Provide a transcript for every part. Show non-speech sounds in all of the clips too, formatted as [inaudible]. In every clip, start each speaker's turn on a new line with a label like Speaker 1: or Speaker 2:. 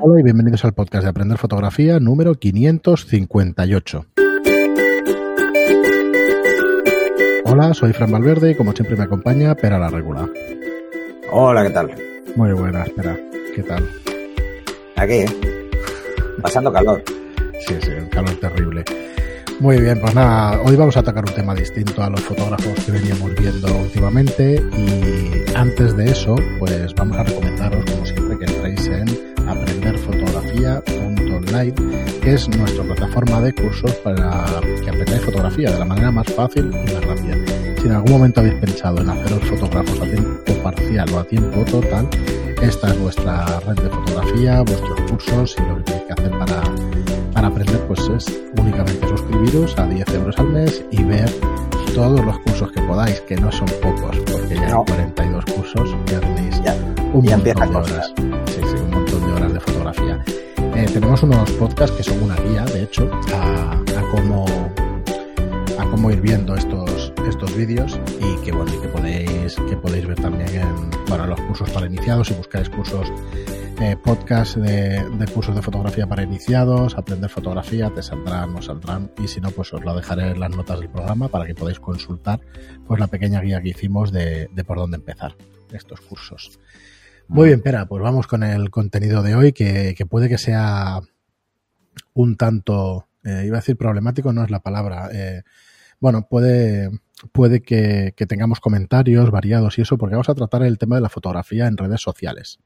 Speaker 1: Hola y bienvenidos al podcast de Aprender Fotografía número 558. Hola, soy Fran Valverde y como siempre me acompaña Pera la Regula.
Speaker 2: Hola, ¿qué tal?
Speaker 1: Muy buena, espera. ¿Qué tal?
Speaker 2: Aquí, ¿eh? pasando calor.
Speaker 1: Sí, sí, un calor terrible. Muy bien, pues nada, hoy vamos a tocar un tema distinto a los fotógrafos que veníamos viendo últimamente y antes de eso, pues vamos a recomendaros, como siempre, que entréis en aprenderfotografía.online, que es nuestra plataforma de cursos para que aprendáis fotografía de la manera más fácil y más rápida. Si en algún momento habéis pensado en haceros fotógrafos a tiempo parcial o a tiempo total, esta es vuestra red de fotografía, vuestros cursos y lo que tenéis que hacer para, para aprender pues es únicamente suscribiros a 10 euros al mes y ver todos los cursos que podáis, que no son pocos, porque ya
Speaker 2: No.
Speaker 1: hay 42 cursos, ya tenéis
Speaker 2: Ya,
Speaker 1: un
Speaker 2: ya
Speaker 1: montón de horas. Sí, sí, un montón de horas de fotografía. Eh, tenemos unos podcasts que son una guía, de hecho, a, cómo a cómo ir viendo estos estos vídeos y que podéis que podéis ver también en bueno los cursos para iniciados si buscáis cursos eh, podcast de, cursos de fotografía para iniciados aprender fotografía te saldrán o saldrán y si no pues os lo dejaré en las notas del programa para que podáis consultar pues la pequeña guía que hicimos de por dónde empezar estos cursos muy bien Pera pues vamos con el contenido de hoy que, que puede que sea un tanto eh, iba a decir problemático no es la palabra eh, bueno, puede, puede que, que tengamos comentarios variados y eso, porque vamos a tratar el tema de la fotografía en redes sociales.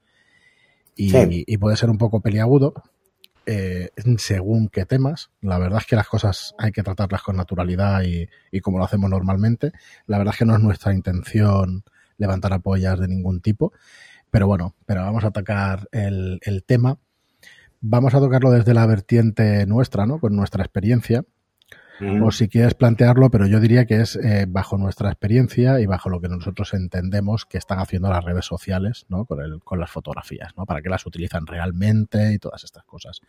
Speaker 1: Y,
Speaker 2: Sí.
Speaker 1: y puede ser un poco peliagudo eh, según qué temas. La verdad es que las cosas hay que tratarlas con naturalidad y, y como lo hacemos normalmente. La verdad es que no es nuestra intención levantar apoyas de ningún tipo. Pero bueno, pero vamos a atacar el, el tema. Vamos a tocarlo desde la vertiente nuestra, ¿no? Con nuestra experiencia
Speaker 2: Mm.
Speaker 1: o si quieres plantearlo, pero yo diría que es eh, bajo nuestra experiencia y bajo lo que nosotros entendemos que están haciendo las redes sociales ¿no? con, el, con las fotografías, ¿no? para qué las utilizan realmente y todas estas cosas.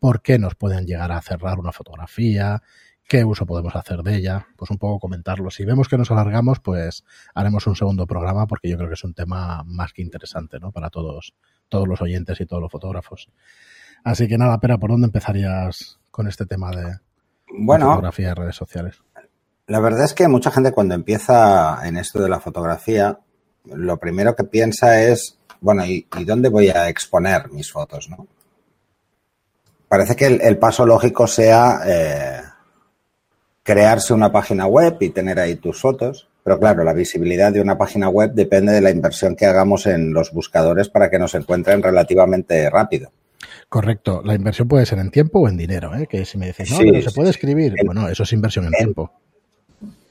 Speaker 1: ¿Por qué nos pueden llegar a cerrar una fotografía? ¿Qué uso podemos hacer de ella? Pues un poco comentarlo. Si vemos que nos alargamos, pues haremos un segundo programa porque yo creo que es un tema más que interesante ¿no? para todos, todos los oyentes y todos los fotógrafos. Así que nada, Pera, ¿por dónde empezarías con este tema de,
Speaker 2: Bueno,
Speaker 1: fotografía de redes sociales?
Speaker 2: la verdad es que mucha gente cuando empieza en esto de la fotografía, lo primero que piensa es, bueno, ¿y, y dónde voy a exponer mis fotos? ¿no? Parece que el, el paso lógico sea eh, crearse una página web y tener ahí tus fotos, pero claro, la visibilidad de una página web depende de la inversión que hagamos en los buscadores para que nos encuentren relativamente rápido.
Speaker 1: Correcto. La inversión puede ser en tiempo o en dinero, ¿eh? Que si me dices, no,
Speaker 2: Sí,
Speaker 1: pero se puede escribir.
Speaker 2: En-
Speaker 1: Bueno, eso es inversión en
Speaker 2: en-
Speaker 1: tiempo.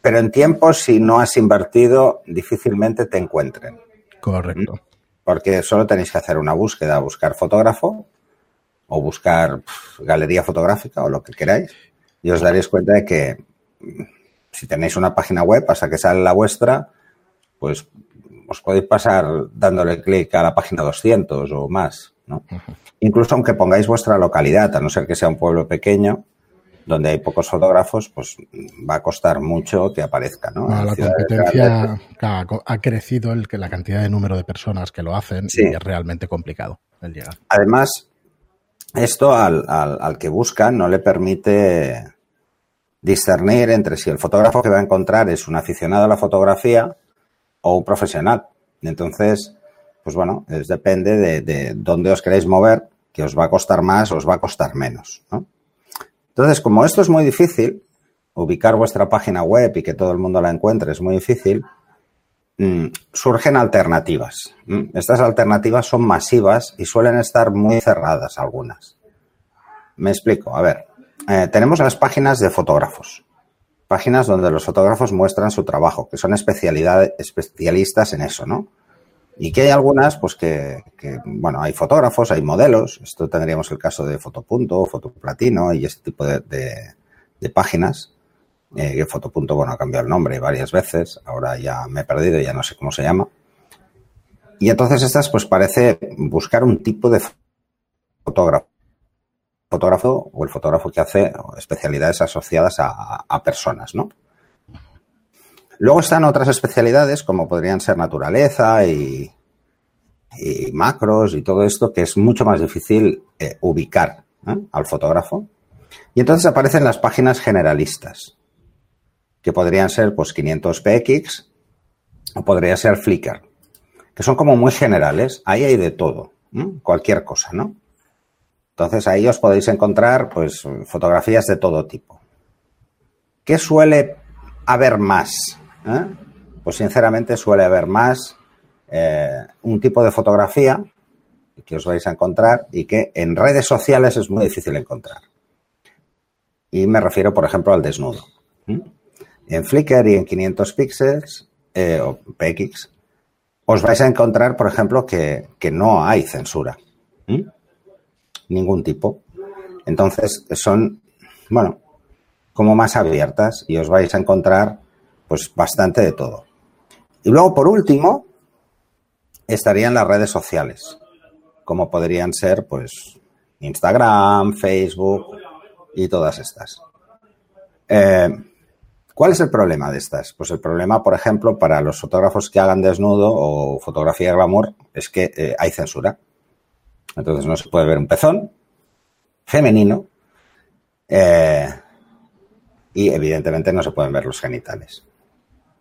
Speaker 2: Pero en tiempo, si no has invertido, difícilmente te encuentren.
Speaker 1: Correcto.
Speaker 2: Porque solo tenéis que hacer una búsqueda, buscar fotógrafo o buscar galería fotográfica o lo que queráis. Y os daréis cuenta de que si tenéis una página web, hasta que sale la vuestra, pues os podéis pasar dándole clic a la página 200 o más. ¿no? Incluso aunque pongáis vuestra localidad, a no ser que sea un pueblo pequeño, donde hay pocos fotógrafos, pues va a costar mucho que aparezca. ¿no?
Speaker 1: La competencia claro, ha crecido el la cantidad de número de personas que lo hacen
Speaker 2: Sí.
Speaker 1: y es realmente complicado el llegar.
Speaker 2: Además, esto al, al- al que busca no le permite discernir entre si el fotógrafo que va a encontrar es un aficionado a la fotografía o un profesional. Entonces, pues bueno, es, depende de, de dónde os queréis mover, que os va a costar más o os va a costar menos. ¿no? Entonces, como esto es muy difícil, ubicar vuestra página web y que todo el mundo la encuentre es muy difícil, mm, surgen alternativas. Estas alternativas son masivas y suelen estar muy cerradas algunas. Me explico. A ver, eh, tenemos las páginas de fotógrafos. Páginas donde los fotógrafos muestran su trabajo, que son especialidad, especialistas en eso, ¿no? Y que hay algunas, pues que, bueno, hay fotógrafos, hay modelos. Esto tendríamos el caso de Fotopunto, Fotoplatino y este tipo de, páginas. Eh, Fotopunto, bueno, ha cambiado el nombre varias veces. Ahora ya me he perdido, ya no sé cómo se llama. Y entonces estas, pues parece buscar un tipo de fotógrafo. Fotógrafo o el fotógrafo que hace especialidades asociadas a, personas, ¿no? Luego están otras especialidades como podrían ser naturaleza y, macros y todo esto que es mucho más difícil eh, ubicar ¿eh? al fotógrafo. Y entonces aparecen las páginas generalistas, que podrían ser pues 500px o podría ser Flickr, que son como muy generales. Ahí hay de todo, cualquier cosa, ¿no? Entonces ahí os podéis encontrar pues fotografías de todo tipo. ¿Qué suele haber más? ¿Eh? Pues sinceramente suele haber más eh, un tipo de fotografía que os vais a encontrar y que en redes sociales es muy difícil encontrar. Y me refiero, por ejemplo, al desnudo. En Flickr y en 500 píxeles eh, o PX os vais a encontrar, por ejemplo, que, no hay censura. Ningún tipo. Entonces son, bueno, como más abiertas y os vais a encontrar pues bastante de todo. Y luego, por último, estarían las redes sociales, como podrían ser, pues, Instagram, Facebook y todas estas. Eh, ¿Cuál es el problema de estas? Pues el problema, por ejemplo, para los fotógrafos que hagan desnudo o fotografía de glamour es que eh, hay censura. Entonces no se puede ver un pezón femenino eh, y evidentemente no se pueden ver los genitales.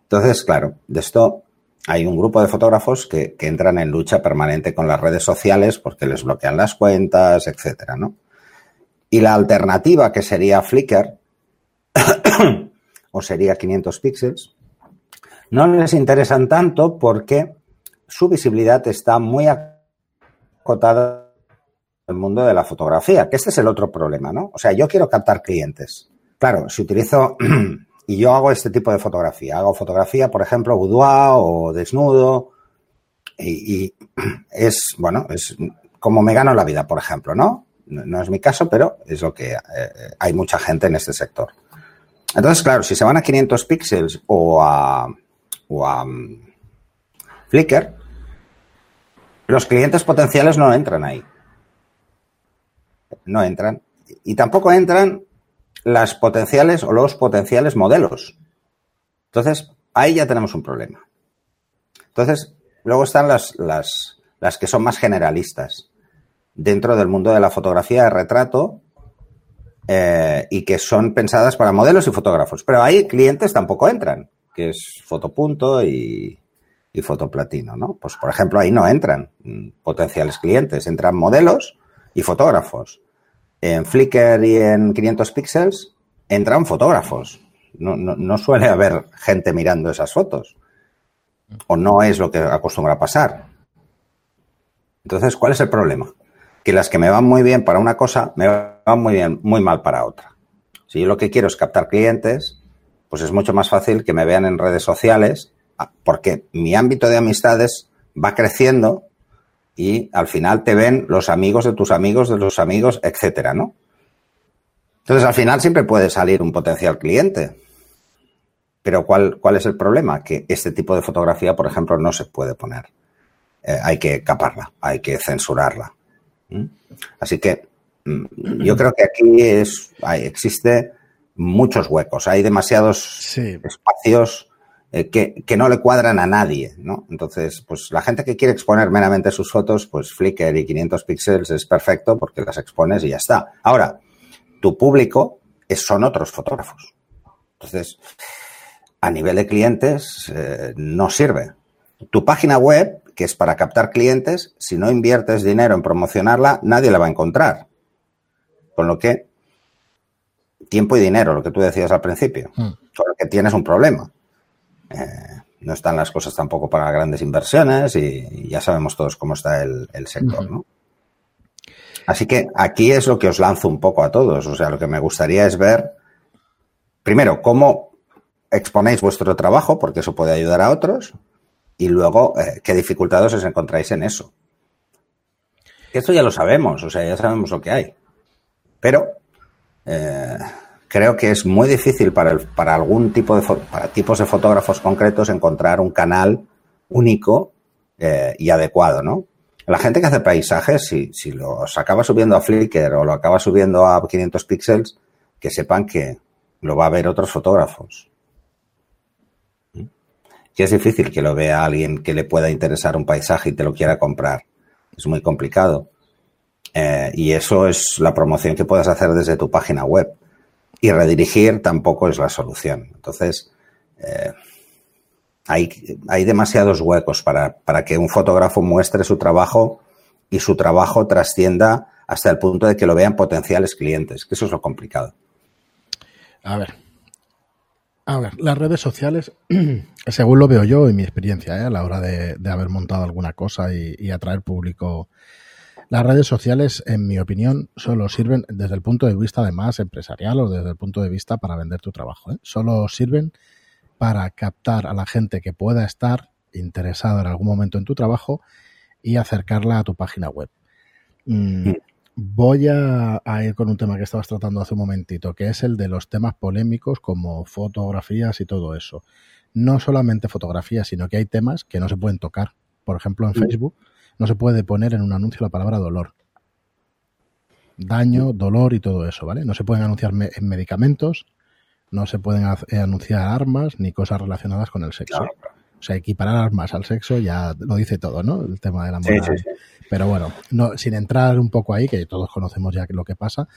Speaker 2: Entonces, claro, de esto hay un grupo de fotógrafos que, entran en lucha permanente con las redes sociales porque les bloquean las cuentas, etcétera, ¿no? Y la alternativa que sería Flickr [coughs] o sería 500 píxeles no les interesan tanto porque su visibilidad está muy acotada el mundo de la fotografía, que este es el otro problema, ¿no? O sea, yo quiero captar clientes. Claro, si utilizo [clears throat] Y yo hago este tipo de fotografía. Hago fotografía, por ejemplo, boudoir o desnudo. Y, [clears throat] es, bueno, es como me gano la vida, por ejemplo, ¿no? No es mi caso, pero es lo que eh, hay mucha gente en este sector. Entonces, claro, si se van a 500 píxeles o a, o a mm, Flickr, los clientes potenciales no entran ahí. No entran. Y tampoco entran las potenciales o los potenciales modelos. Entonces, ahí ya tenemos un problema. Entonces, luego están las, las, las que son más generalistas dentro del mundo de la fotografía de retrato eh, y que son pensadas para modelos y fotógrafos. Pero ahí clientes tampoco entran, que es fotopunto y, y fotoplatino, ¿no? Pues, por ejemplo, ahí no entran potenciales clientes, entran modelos y fotógrafos en Flickr y en 500 píxeles entran fotógrafos. No, suele haber gente mirando esas fotos. O no es lo que acostumbra pasar. Entonces, ¿cuál es el problema? Que las que me van muy bien para una cosa, me van muy bien, muy mal para otra. Si yo lo que quiero es captar clientes, pues es mucho más fácil que me vean en redes sociales, porque mi ámbito de amistades va creciendo y al final te ven los amigos de tus amigos, de los amigos, etcétera, ¿no? Entonces, al final siempre puede salir un potencial cliente. Pero ¿cuál, cuál es el problema? Que este tipo de fotografía, por ejemplo, no se puede poner. Eh, hay que caparla, hay que censurarla. Así que mm, yo creo que aquí es, hay, existe muchos huecos, hay demasiados espacios eh, que, no le cuadran a nadie, ¿no? Entonces, pues la gente que quiere exponer meramente sus fotos, pues Flickr y 500 píxeles es perfecto porque las expones y ya está. Ahora, tu público es, son otros fotógrafos. Entonces, a nivel de clientes, eh, no sirve. Tu página web, que es para captar clientes, si no inviertes dinero en promocionarla, nadie la va a encontrar. Con lo que, tiempo y dinero, lo que tú decías al principio, hmm. con lo que tienes un problema. Eh, no están las cosas tampoco para grandes inversiones y, ya sabemos todos cómo está el, sector, ¿no? Así que aquí es lo que os lanzo un poco a todos. O sea, lo que me gustaría es ver, primero, cómo exponéis vuestro trabajo, porque eso puede ayudar a otros, y luego eh, qué dificultades os encontráis en eso. esto ya lo sabemos, o sea, ya sabemos lo que hay. Pero eh, creo que es muy difícil para, algún tipo de tipos de fotógrafos concretos encontrar un canal único eh, y adecuado, ¿no? La gente que hace paisajes, si, si los acaba subiendo a Flickr o lo acaba subiendo a 500 píxeles, que sepan que lo va a ver otros fotógrafos. que es difícil que lo vea alguien que le pueda interesar un paisaje y te lo quiera comprar. Es muy complicado. Eh, y eso es la promoción que puedes hacer desde tu página web. Y redirigir tampoco es la solución. Entonces, eh, hay, hay, demasiados huecos para, para que un fotógrafo muestre su trabajo y su trabajo trascienda hasta el punto de que lo vean potenciales clientes, que eso es lo complicado.
Speaker 1: A ver, a ver, las redes sociales, [clears throat] según lo veo yo en mi experiencia, ¿eh? a la hora de, haber montado alguna cosa y, atraer público, las redes sociales, en mi opinión, solo sirven desde el punto de vista además empresarial o desde el punto de vista para vender tu trabajo. ¿eh? Solo sirven para captar a la gente que pueda estar interesada en algún momento en tu trabajo y acercarla a tu página web. Mm. Voy a, ir con un tema que estabas tratando hace un momentito, que es el de los temas polémicos como fotografías y todo eso. No solamente fotografías, sino que hay temas que no se pueden tocar. Por ejemplo, en mm. No se puede poner en un anuncio la palabra dolor. Daño, dolor y todo eso, ¿vale? No se pueden anunciar en medicamentos, no se pueden eh, anunciar armas ni cosas relacionadas con el sexo. O sea, equiparar armas al sexo ya lo dice todo, ¿no? El tema de la moral. Pero bueno, no, sin entrar un poco ahí, que todos conocemos ya lo que pasa,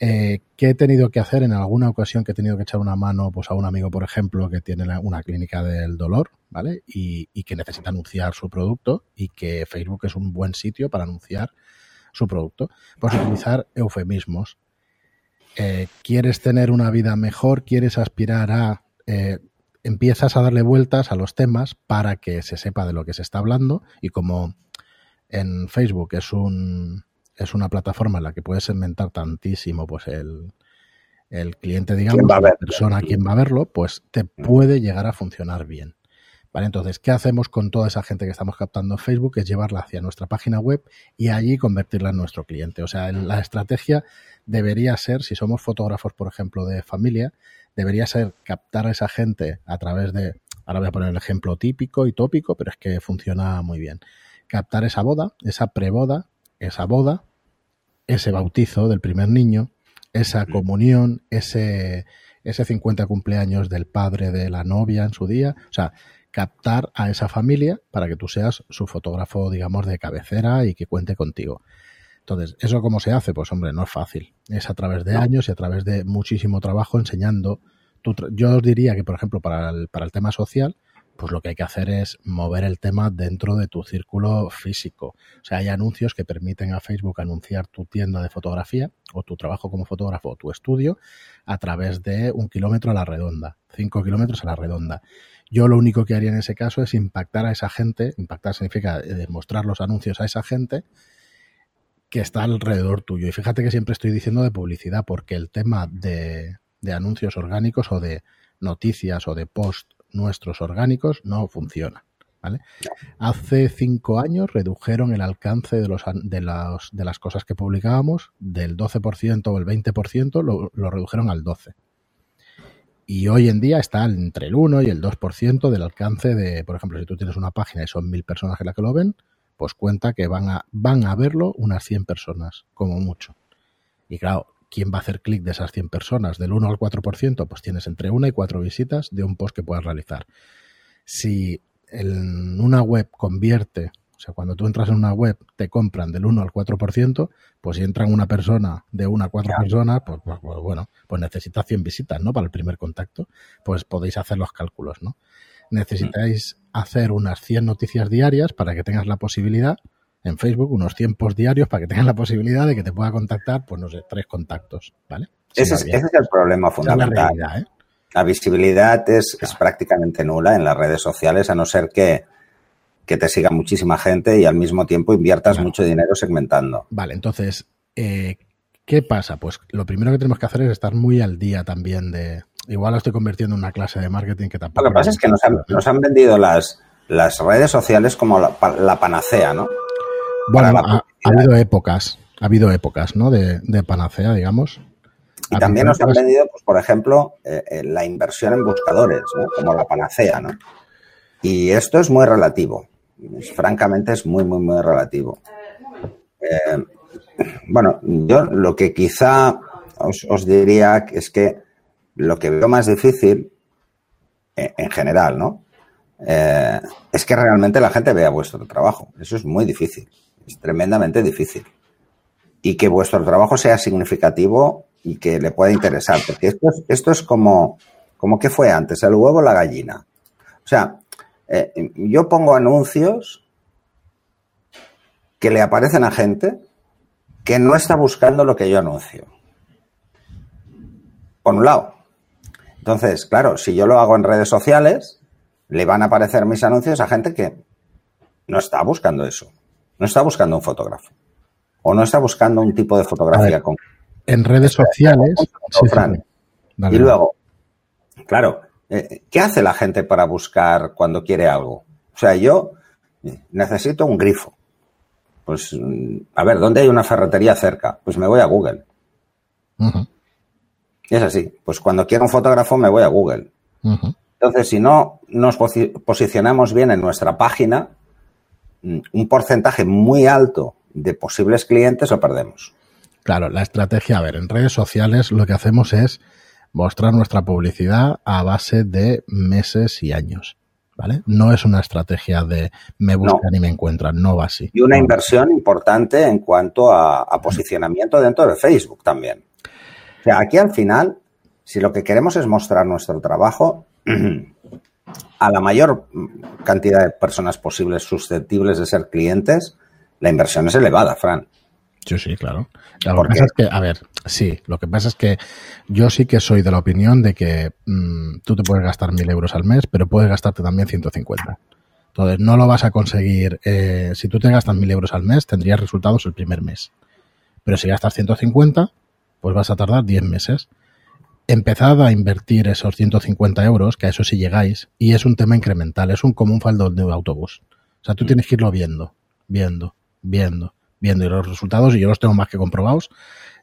Speaker 1: eh, ¿qué he tenido que hacer en alguna ocasión que he tenido que echar una mano pues, a un amigo, por ejemplo, que tiene una clínica del dolor, ¿vale? Y, que necesita anunciar su producto y que Facebook es un buen sitio para anunciar su producto. Pues utilizar eufemismos. Eh, ¿Quieres tener una vida mejor? ¿Quieres aspirar a eh, empiezas a darle vueltas a los temas para que se sepa de lo que se está hablando y como en Facebook es un es una plataforma en la que puedes segmentar tantísimo pues el, el cliente, digamos, la persona quien va a verlo, pues te mm. puede llegar a funcionar bien. Vale, entonces, ¿qué hacemos con toda esa gente que estamos captando en Facebook? Es llevarla hacia nuestra página web y allí convertirla en nuestro cliente. O sea, la estrategia debería ser, si somos fotógrafos, por ejemplo, de familia, debería ser captar a esa gente a través de, ahora voy a poner el ejemplo típico y tópico, pero es que funciona muy bien. Captar esa boda, esa preboda, esa boda, ese bautizo del primer niño, esa comunión, ese, ese 50 cumpleaños del padre de la novia en su día. O sea, captar a esa familia para que tú seas su fotógrafo, digamos, de cabecera y que cuente contigo. Entonces, ¿eso cómo se hace? Pues hombre, no es fácil. Es a través de años y a través de muchísimo trabajo enseñando. yo os diría que, por ejemplo, para el, para el tema social, pues lo que hay que hacer es mover el tema dentro de tu círculo físico. O sea, hay anuncios que permiten a Facebook anunciar tu tienda de fotografía o tu trabajo como fotógrafo o tu estudio a través de un kilómetro a la redonda, cinco kilómetros a la redonda. Yo lo único que haría en ese caso es impactar a esa gente, impactar significa eh, mostrar los anuncios a esa gente que está alrededor tuyo. Y fíjate que siempre estoy diciendo de publicidad, porque el tema de, anuncios orgánicos o de noticias o de post nuestros orgánicos no funciona. ¿vale? Hace cinco años redujeron el alcance de, los, de, las, de las cosas que publicábamos del 12% o el 20%, lo, lo redujeron al 12%. Y hoy en día está entre el 1 y el 2% del alcance de, por ejemplo, si tú tienes una página y son mil personas que lo ven, pues cuenta que van a, van a verlo unas 100 personas, como mucho. Y claro, ¿quién va a hacer clic de esas 100 personas? Del 1 al 4%, pues tienes entre 1 y 4 visitas de un post que puedas realizar. Si en una web convierte, o sea, cuando tú entras en una web te compran del 1 al 4%, pues si entran una persona de 1 a 4 personas, pues, pues, pues, bueno, pues necesitas 100 visitas, ¿no? Para el primer contacto, pues podéis hacer los cálculos, ¿no? necesitáis hacer unas 100 noticias diarias para que tengas la posibilidad en Facebook, unos tiempos diarios para que tengas la posibilidad de que te pueda contactar, pues no sé, tres contactos, ¿vale?
Speaker 2: ese, es, el problema fundamental. La, ¿eh? la, visibilidad es, es, prácticamente nula en las redes sociales, a no ser que, que te siga muchísima gente y al mismo tiempo inviertas mucho dinero segmentando.
Speaker 1: Vale, entonces, eh, ¿qué pasa? Pues lo primero que tenemos que hacer es estar muy al día también de, Igual lo estoy convirtiendo en una clase de marketing que tampoco.
Speaker 2: Lo que pasa es que nos han, vendido las, las redes sociales como la, panacea, ¿no?
Speaker 1: Bueno, ha, habido épocas, ha habido épocas, ¿no? De, panacea, digamos.
Speaker 2: Y también nos han vendido, pues, por ejemplo, eh, eh, la inversión en buscadores, ¿no? Como la panacea, ¿no? Y esto es muy relativo. francamente, es muy, muy, muy relativo. Eh, bueno, yo lo que quizá os, os diría es que lo que veo más difícil, eh, en general, ¿no? eh, es que realmente la gente vea vuestro trabajo. Eso es muy difícil, es tremendamente difícil. Y que vuestro trabajo sea significativo y que le pueda interesar, porque esto es, esto es como, como que fue antes, el huevo la gallina. O sea, eh, yo pongo anuncios que le aparecen a gente que no está buscando lo que yo anuncio. Por un lado. Entonces, claro, si yo lo hago en redes sociales, le van a aparecer mis anuncios a gente que no está buscando eso. No está buscando un fotógrafo. O no está buscando un tipo de fotografía con.
Speaker 1: En redes sociales.
Speaker 2: y luego, claro, eh, ¿qué hace la gente para buscar cuando quiere algo? O sea, yo necesito un grifo. Pues, a ver, ¿dónde hay una ferretería cerca? Pues me voy a Google. Es así. Pues cuando quiero un fotógrafo me voy a Google. Entonces, si no nos posicionamos bien en nuestra página, mm, un porcentaje muy alto de posibles clientes lo perdemos.
Speaker 1: Claro, la estrategia, a ver, en redes sociales lo que hacemos es mostrar nuestra publicidad a base de meses y años. ¿vale? No es una estrategia de me buscan y me encuentran, no va así.
Speaker 2: Y una inversión importante en cuanto a, posicionamiento dentro de Facebook también. O sea, aquí al final, si lo que queremos es mostrar nuestro trabajo [clears throat] a la mayor cantidad de personas posibles susceptibles de ser clientes, la inversión es elevada, Fran.
Speaker 1: Sí, sí, claro. Lo que pasa es que, a ver, sí, lo que pasa es que yo sí que soy de la opinión de que mm, tú te puedes gastar mil euros al mes, pero puedes gastarte también 150. Entonces, no lo vas a conseguir. Eh, si tú te gastas mil euros al mes, tendrías resultados el primer mes. Pero si gastas 150, pues vas a tardar 10 meses. Empezad a invertir esos 150 euros, que a eso sí llegáis, y es un tema incremental, es un común faldo de autobús. O sea, tú tienes que irlo viendo, viendo, viendo viendo y los resultados, y yo los tengo más que comprobados,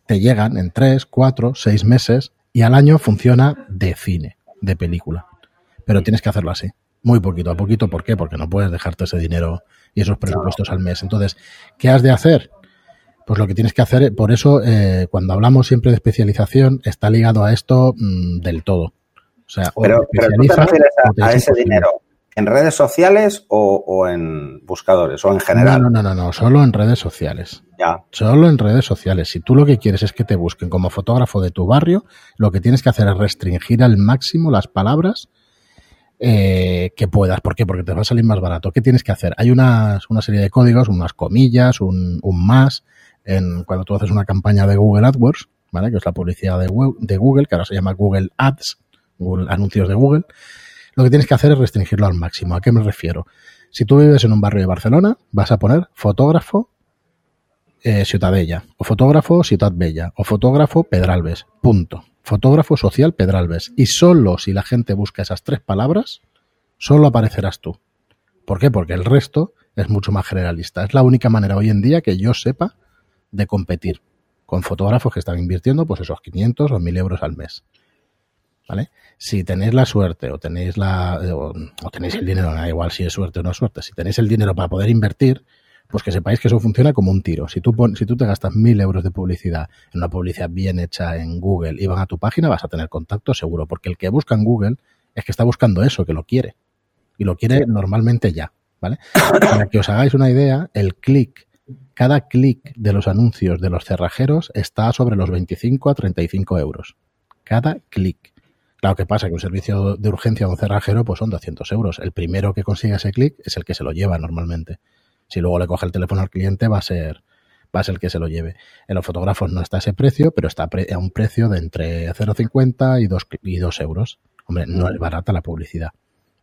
Speaker 1: te llegan en tres, cuatro, seis meses y al año funciona de cine, de película. Pero tienes que hacerlo así, muy poquito a poquito. ¿Por qué? Porque no puedes dejarte ese dinero y esos presupuestos al mes. Entonces, ¿qué has de hacer? Pues lo que tienes que hacer, por eso eh, cuando hablamos siempre de especialización, está ligado a esto mm, del todo. O sea,
Speaker 2: pero, pero tú te refieres a ese dinero ¿En redes sociales o, en buscadores o en general?
Speaker 1: No, no, no, no, solo en redes sociales.
Speaker 2: Ya.
Speaker 1: Solo en redes sociales. Si tú lo que quieres es que te busquen como fotógrafo de tu barrio, lo que tienes que hacer es restringir al máximo las palabras eh, que puedas. ¿Por qué? Porque te va a salir más barato. ¿Qué tienes que hacer? Hay una, una serie de códigos, unas comillas, un, un más, en, cuando tú haces una campaña de Google AdWords, ¿vale? Que es la publicidad de, Google, que ahora se llama Google Ads, Google, anuncios de Google lo que tienes que hacer es restringirlo al máximo. ¿A qué me refiero? Si tú vives en un barrio de Barcelona, vas a poner fotógrafo eh, Ciutadella, o fotógrafo Ciudad Bella, o fotógrafo Pedralbes. Punto. Fotógrafo social Pedralbes. Y solo si la gente busca esas tres palabras, solo aparecerás tú. ¿Por qué? Porque el resto es mucho más generalista. Es la única manera hoy en día que yo sepa de competir con fotógrafos que están invirtiendo pues esos 500 o 1000 euros al mes. ¿Vale? si tenéis la suerte o tenéis la o, tenéis el dinero, da igual si es suerte o no es suerte, si tenéis el dinero para poder invertir, pues que sepáis que eso funciona como un tiro. Si tú, si tú te gastas mil euros de publicidad en una publicidad bien hecha en Google y van a tu página, vas a tener contacto seguro, porque el que busca en Google es que está buscando eso, que lo quiere. Y lo quiere normalmente ya, ¿vale? Para que os hagáis una idea, el clic, cada clic de los anuncios de los cerrajeros está sobre los 25 a 35 euros. Cada clic. Claro que pasa que un servicio de urgencia de un cerrajero pues son 200 euros. El primero que consiga ese clic es el que se lo lleva normalmente. Si luego le coge el teléfono al cliente va a ser va a ser el que se lo lleve. En los fotógrafos no está ese precio, pero está a un precio de entre 0,50 y 2, y 2 euros. Hombre, no es barata la publicidad,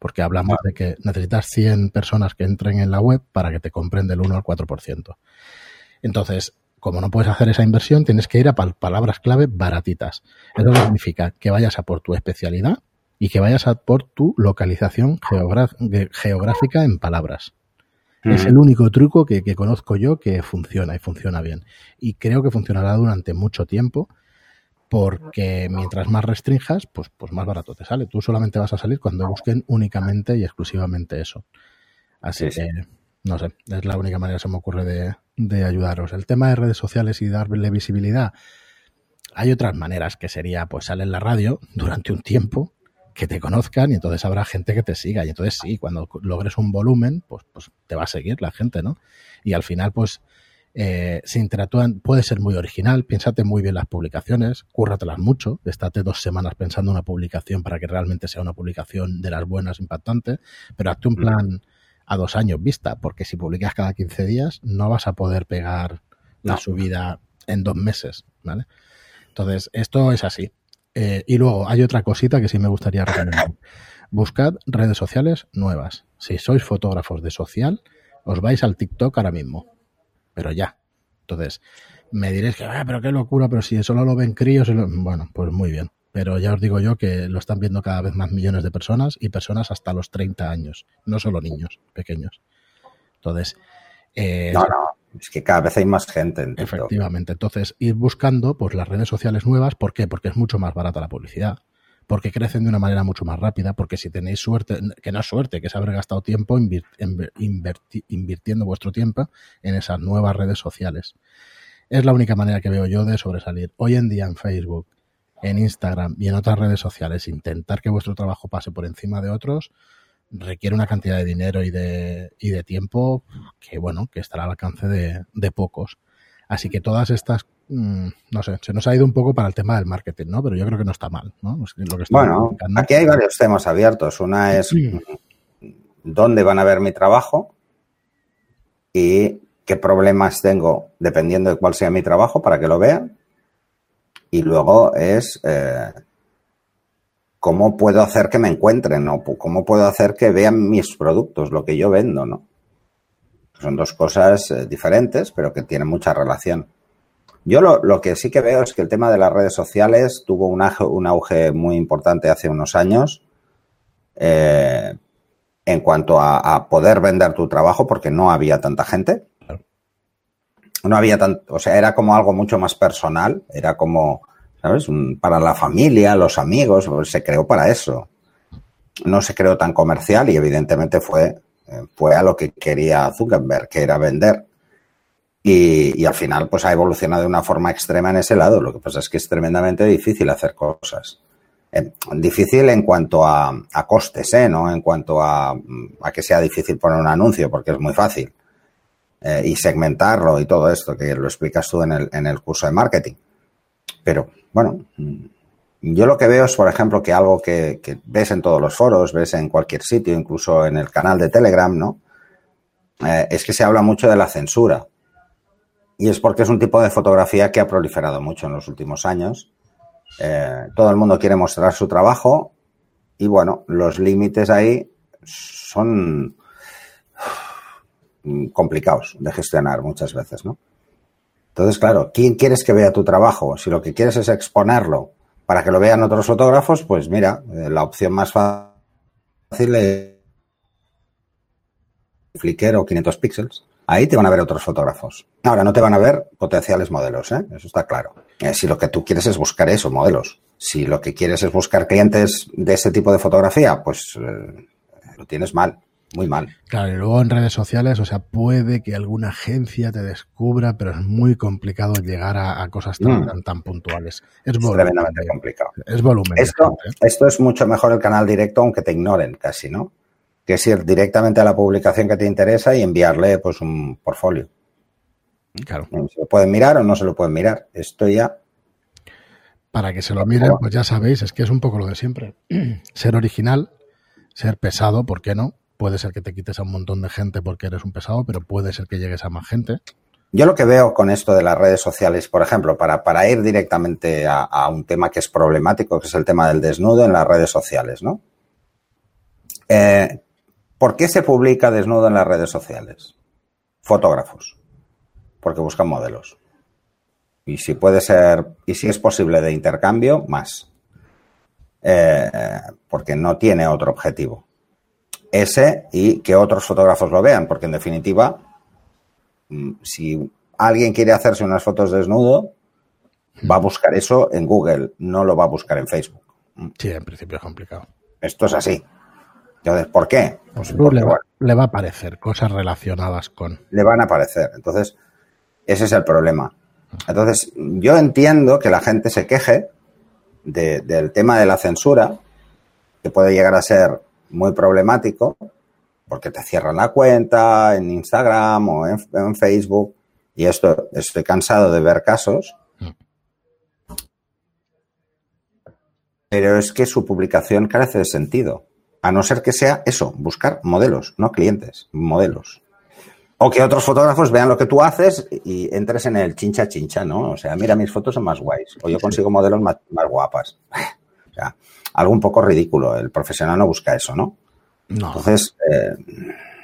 Speaker 1: porque hablamos de que necesitas 100 personas que entren en la web para que te compren del 1 al 4%. Entonces, como no puedes hacer esa inversión, tienes que ir a palabras clave baratitas. Eso significa que vayas a por tu especialidad y que vayas a por tu localización geográfica en palabras. Es el único truco que, conozco yo que funciona y funciona bien. Y creo que funcionará durante mucho tiempo porque mientras más restringas, pues, pues más barato te sale. Tú solamente vas a salir cuando busquen únicamente y exclusivamente eso. Así que, no sé, es la única manera que se me ocurre de, de ayudaros. El tema de redes sociales y darle visibilidad, hay otras maneras que sería, pues sale en la radio durante un tiempo, que te conozcan y entonces habrá gente que te siga. Y entonces sí, cuando logres un volumen, pues, pues te va a seguir la gente, ¿no? Y al final, pues, eh, se interactúan, puede ser muy original, piénsate muy bien las publicaciones, cúrratelas mucho, estate dos semanas pensando una publicación para que realmente sea una publicación de las buenas, impactante, pero hazte un plan a dos años vista, porque si publicas cada 15 días no vas a poder pegar la subida en dos meses, ¿vale? Entonces, esto es así. Eh, y luego hay otra cosita que sí me gustaría recomendar. [coughs] Buscad redes sociales nuevas. Si sois fotógrafos de social, os vais al TikTok ahora mismo. Pero ya. Entonces, me diréis que, ah, pero qué locura, pero si solo lo ven críos, bueno, pues muy bien. Pero ya os digo yo que lo están viendo cada vez más millones de personas y personas hasta los 30 años, no solo niños pequeños. Entonces,
Speaker 2: eh, no, no. Es que cada vez hay más gente. En
Speaker 1: Efectivamente. Entonces, ir buscando pues las redes sociales nuevas. ¿Por qué? Porque es mucho más barata la publicidad. Porque crecen de una manera mucho más rápida. Porque si tenéis suerte, que no es suerte, que es haber gastado tiempo invirtiendo vuestro tiempo en esas nuevas redes sociales. Es la única manera que veo yo de sobresalir. Hoy en día en Facebook, en Instagram y en otras redes sociales, intentar que vuestro trabajo pase por encima de otros, requiere una cantidad de dinero y de, tiempo que, bueno, que estará al alcance de pocos. Así que todas estas, mm, no sé, se nos ha ido un poco para el tema del marketing, ¿no? Pero yo creo que no está mal, ¿no?
Speaker 2: bueno, aquí hay varios temas abiertos. Una es dónde van a ver mi trabajo y qué problemas tengo dependiendo de cuál sea mi trabajo para que lo vean. Y luego es eh, ¿cómo puedo hacer que me encuentren? ¿no? ¿Cómo puedo hacer que vean mis productos, lo que yo vendo? ¿no? Son dos cosas eh, diferentes, pero que tienen mucha relación. Yo lo, que sí que veo es que el tema de las redes sociales tuvo un auge, muy importante hace unos años eh, en cuanto a, a, poder vender tu trabajo, porque no había tanta gente. No había tanto, o sea, era como algo mucho más personal, era como, ¿sabes? Para la familia, los amigos, pues, se creó para eso. No se creó tan comercial y evidentemente fue, eh, fue a lo que quería Zuckerberg, que era vender. Y, al final, pues ha evolucionado de una forma extrema en ese lado. Lo que pasa es que es tremendamente difícil hacer cosas. Eh, difícil en cuanto a, costes, ¿eh? No en cuanto a, que sea difícil poner un anuncio, porque es muy fácil. Eh, y segmentarlo y todo esto, que lo explicas tú en el, en el curso de marketing. Pero bueno, yo lo que veo es, por ejemplo, que algo que, ves en todos los foros, ves en cualquier sitio, incluso en el canal de Telegram, ¿no? Eh, es que se habla mucho de la censura. Y es porque es un tipo de fotografía que ha proliferado mucho en los últimos años. Eh, todo el mundo quiere mostrar su trabajo y bueno, los límites ahí son complicados de gestionar muchas veces, ¿no? Entonces, claro, ¿quién quieres que vea tu trabajo? Si lo que quieres es exponerlo para que lo vean otros fotógrafos, pues mira, eh, la opción más fácil es Flickr o 500 píxeles. Ahí te van a ver otros fotógrafos. Ahora, no te van a ver potenciales modelos, ¿eh? eso está claro. Eh, si lo que tú quieres es buscar eso, modelos. Si lo que quieres es buscar clientes de ese tipo de fotografía, pues eh, lo tienes mal muy mal.
Speaker 1: Claro, y luego en redes sociales, o sea, puede que alguna agencia te descubra, pero es muy complicado llegar a, cosas tan, mm. tan, puntuales.
Speaker 2: Es, tremendamente complicado.
Speaker 1: Es volumen.
Speaker 2: Esto, esto es mucho mejor el canal directo, aunque te ignoren casi, ¿no? Que es ir directamente a la publicación que te interesa y enviarle pues un portfolio. Claro. ¿Se lo pueden mirar o no se lo pueden mirar? Esto ya
Speaker 1: para que se lo miren, pues ya sabéis, es que es un poco lo de siempre. [clears throat] ser original, ser pesado, ¿por qué no? Puede ser que te quites a un montón de gente porque eres un pesado, pero puede ser que llegues a más gente.
Speaker 2: Yo lo que veo con esto de las redes sociales, por ejemplo, para, para ir directamente a, un tema que es problemático, que es el tema del desnudo en las redes sociales, ¿no? Eh, ¿Por qué se publica desnudo en las redes sociales? Fotógrafos. Porque buscan modelos. Y si puede ser, y si es posible de intercambio, más. Eh, porque no tiene otro objetivo ese y que otros fotógrafos lo vean, porque en definitiva, mm, si alguien quiere hacerse unas fotos desnudo, va a buscar eso en Google, no lo va a buscar en Facebook.
Speaker 1: Sí, en principio es complicado.
Speaker 2: Esto es así. Entonces, ¿por qué?
Speaker 1: Pues le, va, le, va, a aparecer cosas relacionadas con.
Speaker 2: Le van a aparecer. Entonces, ese es el problema. Entonces, yo entiendo que la gente se queje del tema de la censura, que puede llegar a ser muy problemático porque te cierran la cuenta en Instagram o en, Facebook. Y esto estoy cansado de ver casos. Pero es que su publicación carece de sentido. A no ser que sea eso, buscar modelos, no clientes, modelos. O que otros fotógrafos vean lo que tú haces y entres en el chincha chincha, ¿no? O sea, mira, mis fotos son más guays. O yo consigo modelos más, guapas. [laughs] O sea, algo un poco ridículo. El profesional no busca eso, ¿no? no. Entonces, eh,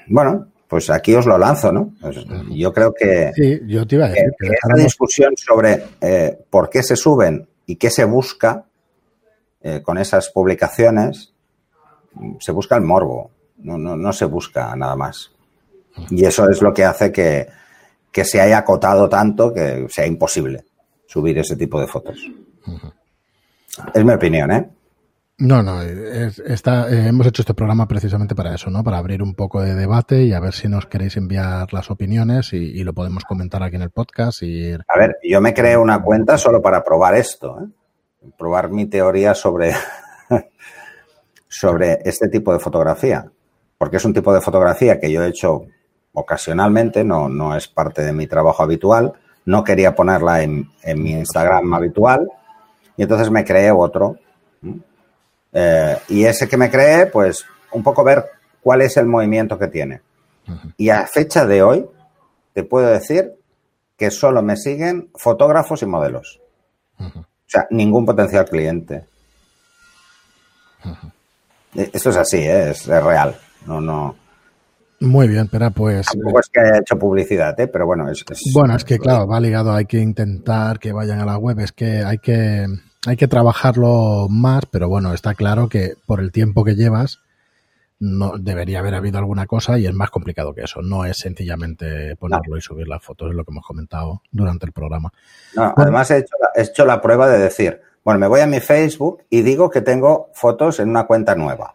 Speaker 2: bueno, pues aquí os lo lanzo, ¿no? Pues yo creo que,
Speaker 1: sí, yo te iba a decir
Speaker 2: que, esta discusión sobre eh, por qué se suben y qué se busca eh, con esas publicaciones, se busca el morbo, no, no, no se busca nada más. Y eso es lo que hace que, se haya acotado tanto que sea imposible subir ese tipo de fotos. Es mi opinión, ¿eh?
Speaker 1: No, no, está, eh, hemos hecho este programa precisamente para eso, ¿no? Para abrir un poco de debate y a ver si nos queréis enviar las opiniones y, lo podemos comentar aquí en el podcast. Y...
Speaker 2: A ver, yo me creé una cuenta solo para probar esto, ¿eh? probar mi teoría sobre, sobre este tipo de fotografía, porque es un tipo de fotografía que yo he hecho ocasionalmente, no, no es parte de mi trabajo habitual, no quería ponerla en, en mi Instagram habitual y entonces me creé otro. Eh, y ese que me creé, pues un poco ver cuál es el movimiento que tiene. Y a fecha de hoy, te puedo decir que solo me siguen fotógrafos y modelos. O sea, ningún potencial cliente. Esto es así, ¿eh? es, es real. No, no.
Speaker 1: Muy bien, pero pues.
Speaker 2: Tampoco es que haya hecho publicidad, ¿eh? pero bueno, es,
Speaker 1: Bueno, es que claro, va ligado, hay que intentar que vayan a la web, es que hay que, hay que trabajarlo más, pero bueno, está claro que por el tiempo que llevas, no debería haber habido alguna cosa y es más complicado que eso. No es sencillamente ponerlo y subir las fotos, es lo que hemos comentado durante el programa.
Speaker 2: No, además he hecho, he hecho la prueba de decir, bueno, me voy a mi Facebook y digo que tengo fotos en una cuenta nueva.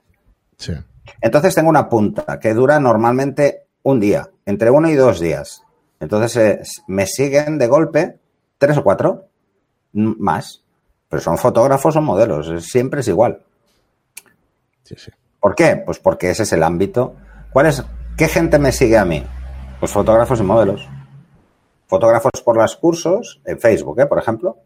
Speaker 1: Sí.
Speaker 2: Entonces tengo una punta que dura normalmente un día, entre uno y dos días. Entonces eh, me siguen de golpe tres o cuatro más. Pero son fotógrafos o modelos, siempre es igual.
Speaker 1: Sí, sí.
Speaker 2: ¿Por qué? Pues porque ese es el ámbito. ¿Cuál es, ¿Qué gente me sigue a mí? Pues fotógrafos y modelos. Fotógrafos por los cursos, en Facebook, ¿eh? por ejemplo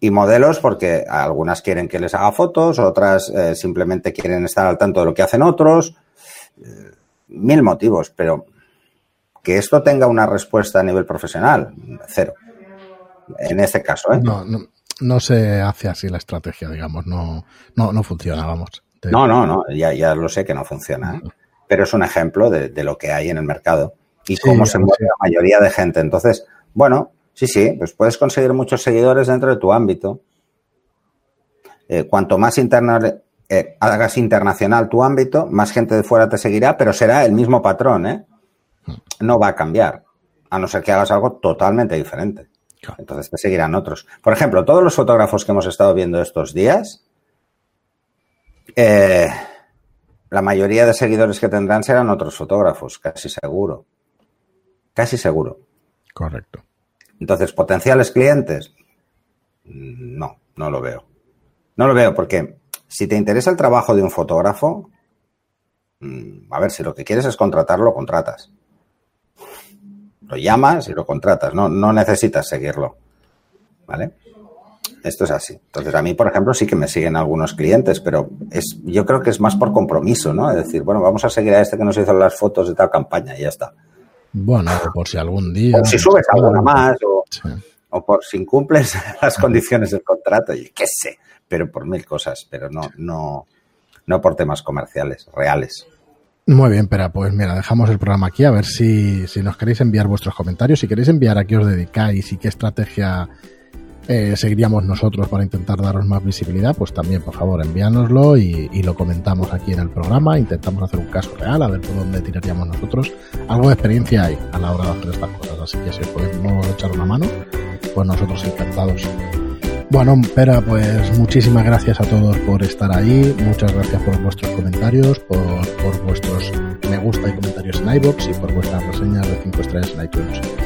Speaker 2: y modelos porque algunas quieren que les haga fotos, otras eh, simplemente quieren estar al tanto de lo que hacen otros. Eh, mil motivos, pero que esto tenga una respuesta a nivel profesional, cero. En este caso, ¿eh?
Speaker 1: No, no, se hace así la estrategia, digamos, no, no, no funciona, vamos.
Speaker 2: No, no, no, ya, ya lo sé que no funciona, ¿eh? pero es un ejemplo de, lo que hay en el mercado y cómo se mueve la mayoría de gente. Entonces, bueno, Sí, sí, pues puedes conseguir muchos seguidores dentro de tu ámbito. Eh, cuanto más eh, hagas internacional tu ámbito, más gente de fuera te seguirá, pero será el mismo patrón, ¿eh? No va a cambiar, a no ser que hagas algo totalmente diferente. Entonces te seguirán otros. Por ejemplo, todos los fotógrafos que hemos estado viendo estos días, eh, la mayoría de seguidores que tendrán serán otros fotógrafos, casi seguro. Casi seguro.
Speaker 1: Correcto.
Speaker 2: Entonces, potenciales clientes, no, no lo veo. No lo veo porque si te interesa el trabajo de un fotógrafo, mm, a ver, si lo que quieres es contratarlo, contratas. Lo llamas y lo contratas, no, no necesitas seguirlo. ¿Vale? Esto es así. Entonces, a mí, por ejemplo, sí que me siguen algunos clientes, pero es, yo creo que es más por compromiso, ¿no? Es decir, bueno, vamos a seguir a este que nos hizo las fotos de tal campaña y ya está.
Speaker 1: Bueno, por si algún día.
Speaker 2: O si subes alguna más, o, por si incumples [laughs] las condiciones del contrato, y qué sé, pero por mil cosas, pero no, no, no por temas comerciales, reales.
Speaker 1: Muy bien, pero pues mira, dejamos el programa aquí a ver si, si nos queréis enviar vuestros comentarios, si queréis enviar a qué os dedicáis y qué estrategia eh, seguiríamos nosotros para intentar daros más visibilidad, pues también, por favor, envíanoslo y, lo comentamos aquí en el programa. Intentamos hacer un caso real, a ver por dónde tiraríamos nosotros. Algo de experiencia hay a la hora de hacer estas cosas, así que si podemos echar una mano, pues nosotros encantados. Bueno, pero pues muchísimas gracias a todos por estar ahí, muchas gracias por vuestros comentarios, por, por vuestros me gusta y comentarios en iBox y por vuestras reseñas de 5 estrellas en iTunes.